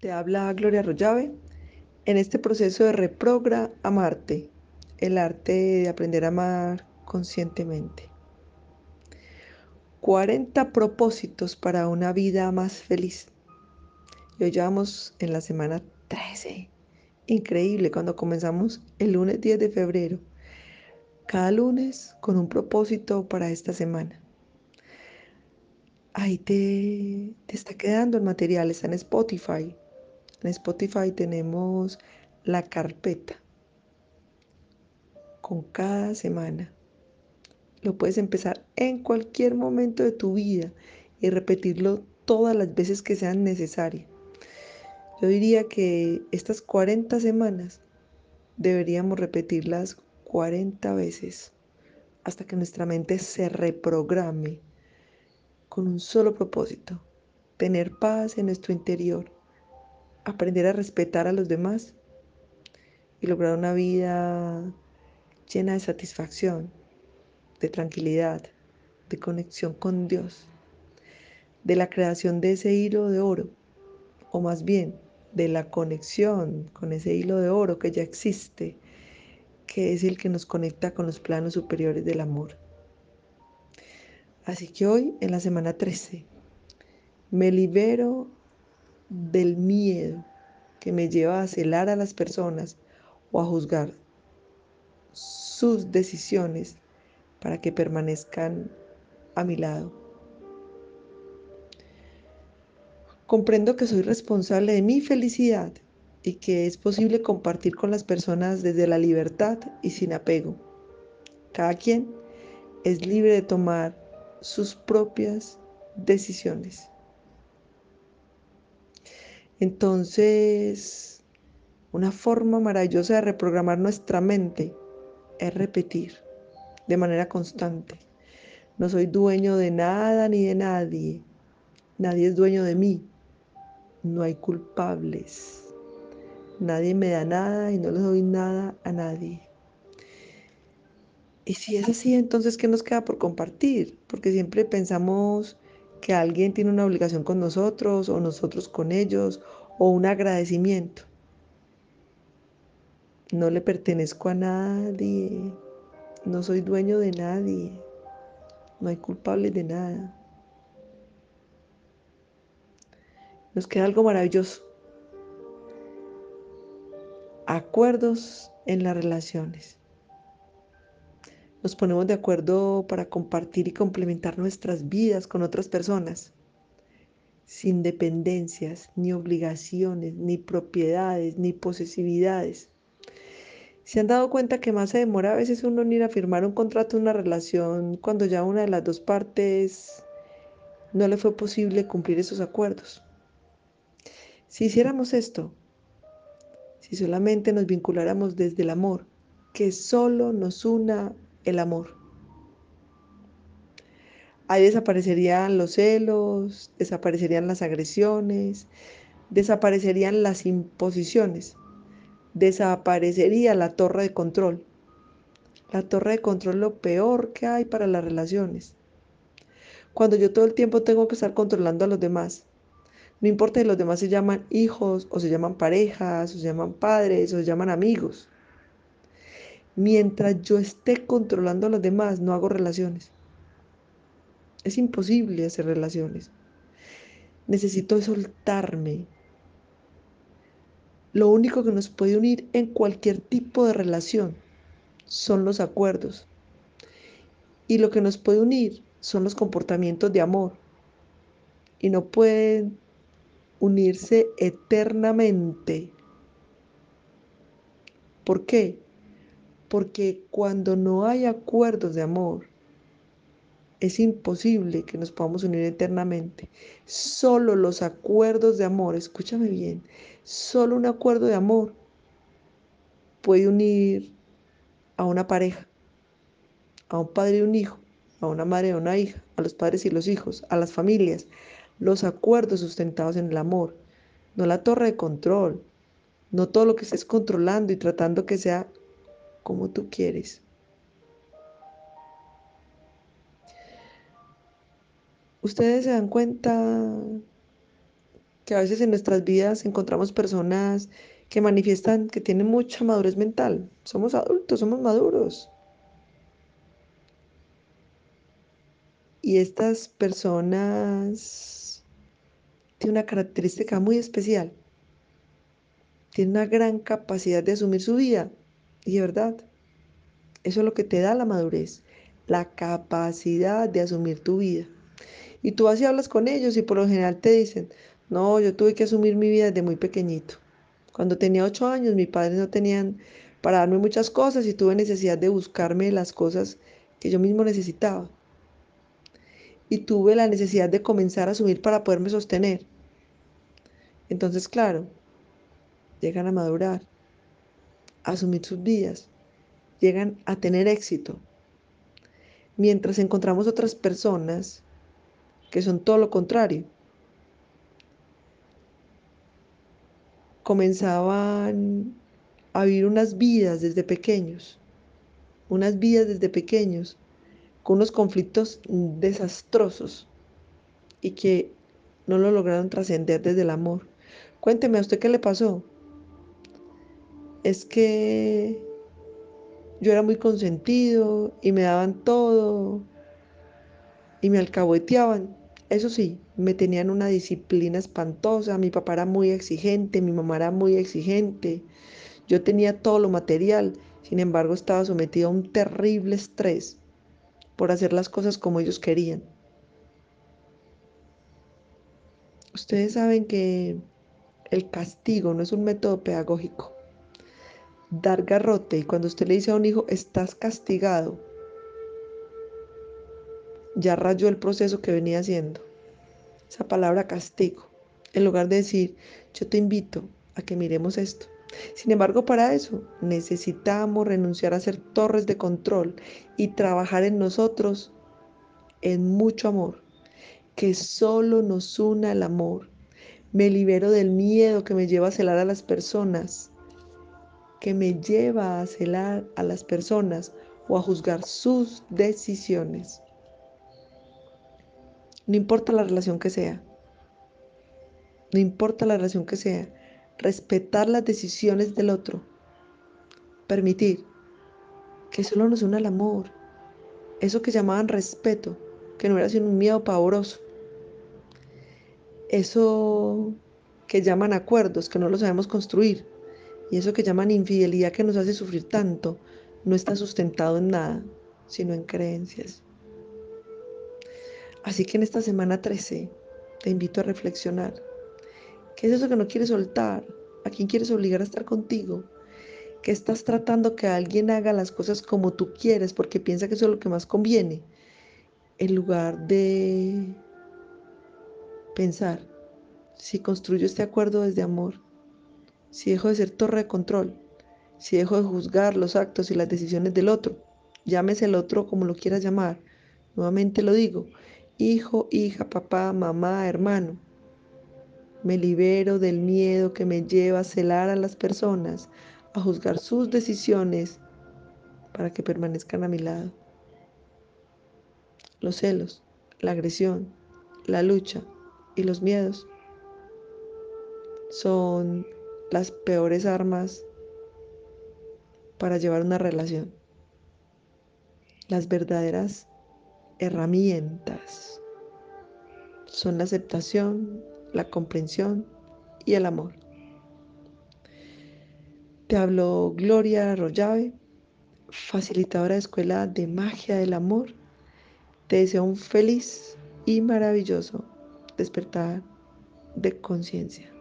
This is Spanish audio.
Te habla Gloria Rollave en este proceso de reprogra amarte, el arte de aprender a amar conscientemente. 40 propósitos para una vida más feliz. Y hoy vamos en la semana 13. Increíble cuando comenzamos el lunes 10 de febrero. Cada lunes con un propósito para esta semana. Ahí te, te está quedando el material, está en Spotify. En Spotify tenemos la carpeta con cada semana. Lo puedes empezar en cualquier momento de tu vida y repetirlo todas las veces que sean necesarias. Yo diría que estas 40 semanas deberíamos repetirlas 40 veces hasta que nuestra mente se reprograme con un solo propósito, tener paz en nuestro interior aprender a respetar a los demás y lograr una vida llena de satisfacción, de tranquilidad, de conexión con Dios, de la creación de ese hilo de oro, o más bien de la conexión con ese hilo de oro que ya existe, que es el que nos conecta con los planos superiores del amor. Así que hoy, en la semana 13, me libero del miedo que me lleva a celar a las personas o a juzgar sus decisiones para que permanezcan a mi lado. Comprendo que soy responsable de mi felicidad y que es posible compartir con las personas desde la libertad y sin apego. Cada quien es libre de tomar sus propias decisiones. Entonces, una forma maravillosa de reprogramar nuestra mente es repetir de manera constante. No soy dueño de nada ni de nadie. Nadie es dueño de mí. No hay culpables. Nadie me da nada y no le doy nada a nadie. Y si es así, entonces, ¿qué nos queda por compartir? Porque siempre pensamos que alguien tiene una obligación con nosotros o nosotros con ellos o un agradecimiento. No le pertenezco a nadie, no soy dueño de nadie, no hay culpables de nada. Nos queda algo maravilloso. Acuerdos en las relaciones. Nos ponemos de acuerdo para compartir y complementar nuestras vidas con otras personas, sin dependencias, ni obligaciones, ni propiedades, ni posesividades. ¿Se han dado cuenta que más se demora a veces uno en ir a firmar un contrato, una relación, cuando ya una de las dos partes no le fue posible cumplir esos acuerdos? Si hiciéramos esto, si solamente nos vinculáramos desde el amor, que solo nos una el amor. Ahí desaparecerían los celos, desaparecerían las agresiones, desaparecerían las imposiciones, desaparecería la torre de control. La torre de control lo peor que hay para las relaciones. Cuando yo todo el tiempo tengo que estar controlando a los demás, no importa si los demás se llaman hijos o se llaman parejas o se llaman padres o se llaman amigos. Mientras yo esté controlando a los demás, no hago relaciones. Es imposible hacer relaciones. Necesito soltarme. Lo único que nos puede unir en cualquier tipo de relación son los acuerdos. Y lo que nos puede unir son los comportamientos de amor. Y no pueden unirse eternamente. ¿Por qué? porque cuando no hay acuerdos de amor, es imposible que nos podamos unir eternamente. Solo los acuerdos de amor, escúchame bien, solo un acuerdo de amor puede unir a una pareja, a un padre y un hijo, a una madre y una hija, a los padres y los hijos, a las familias. Los acuerdos sustentados en el amor, no la torre de control, no todo lo que estés controlando y tratando que sea como tú quieres. Ustedes se dan cuenta que a veces en nuestras vidas encontramos personas que manifiestan que tienen mucha madurez mental. Somos adultos, somos maduros. Y estas personas tienen una característica muy especial. Tienen una gran capacidad de asumir su vida. Y de verdad, eso es lo que te da la madurez, la capacidad de asumir tu vida. Y tú así hablas con ellos y por lo general te dicen, no, yo tuve que asumir mi vida desde muy pequeñito. Cuando tenía ocho años, mis padres no tenían para darme muchas cosas y tuve necesidad de buscarme las cosas que yo mismo necesitaba. Y tuve la necesidad de comenzar a asumir para poderme sostener. Entonces, claro, llegan a madurar, a asumir sus vidas, llegan a tener éxito. Mientras encontramos otras personas que son todo lo contrario, comenzaban a vivir unas vidas desde pequeños, unas vidas desde pequeños, con unos conflictos desastrosos y que no lo lograron trascender desde el amor. Cuénteme a usted qué le pasó. Es que yo era muy consentido y me daban todo y me alcahueteaban. Eso sí, me tenían una disciplina espantosa, mi papá era muy exigente, mi mamá era muy exigente, yo tenía todo lo material, sin embargo estaba sometido a un terrible estrés por hacer las cosas como ellos querían. Ustedes saben que el castigo no es un método pedagógico. Dar garrote y cuando usted le dice a un hijo, estás castigado, ya rayó el proceso que venía haciendo. Esa palabra castigo, en lugar de decir, yo te invito a que miremos esto. Sin embargo, para eso necesitamos renunciar a ser torres de control y trabajar en nosotros en mucho amor, que solo nos una el amor. Me libero del miedo que me lleva a celar a las personas, que me lleva a celar a las personas o a juzgar sus decisiones. No importa la relación que sea. No importa la relación que sea. Respetar las decisiones del otro. Permitir que solo nos una el amor. Eso que llamaban respeto, que no era sino un miedo pavoroso. Eso que llaman acuerdos, que no lo sabemos construir. Y eso que llaman infidelidad, que nos hace sufrir tanto, no está sustentado en nada, sino en creencias. Así que en esta semana 13 te invito a reflexionar. ¿Qué es eso que no quieres soltar? ¿A quién quieres obligar a estar contigo? ¿Qué estás tratando que alguien haga las cosas como tú quieres porque piensa que eso es lo que más conviene? En lugar de pensar, si construyo este acuerdo desde amor, si dejo de ser torre de control, si dejo de juzgar los actos y las decisiones del otro, llámese el otro como lo quieras llamar, nuevamente lo digo, hijo, hija, papá, mamá, hermano. Me libero del miedo que me lleva a celar a las personas, a juzgar sus decisiones para que permanezcan a mi lado. Los celos, la agresión, la lucha y los miedos son las peores armas para llevar una relación. Las verdaderas herramientas son la aceptación, la comprensión y el amor. Te hablo Gloria Arroyave, facilitadora de Escuela de Magia del Amor. Te deseo un feliz y maravilloso despertar de conciencia.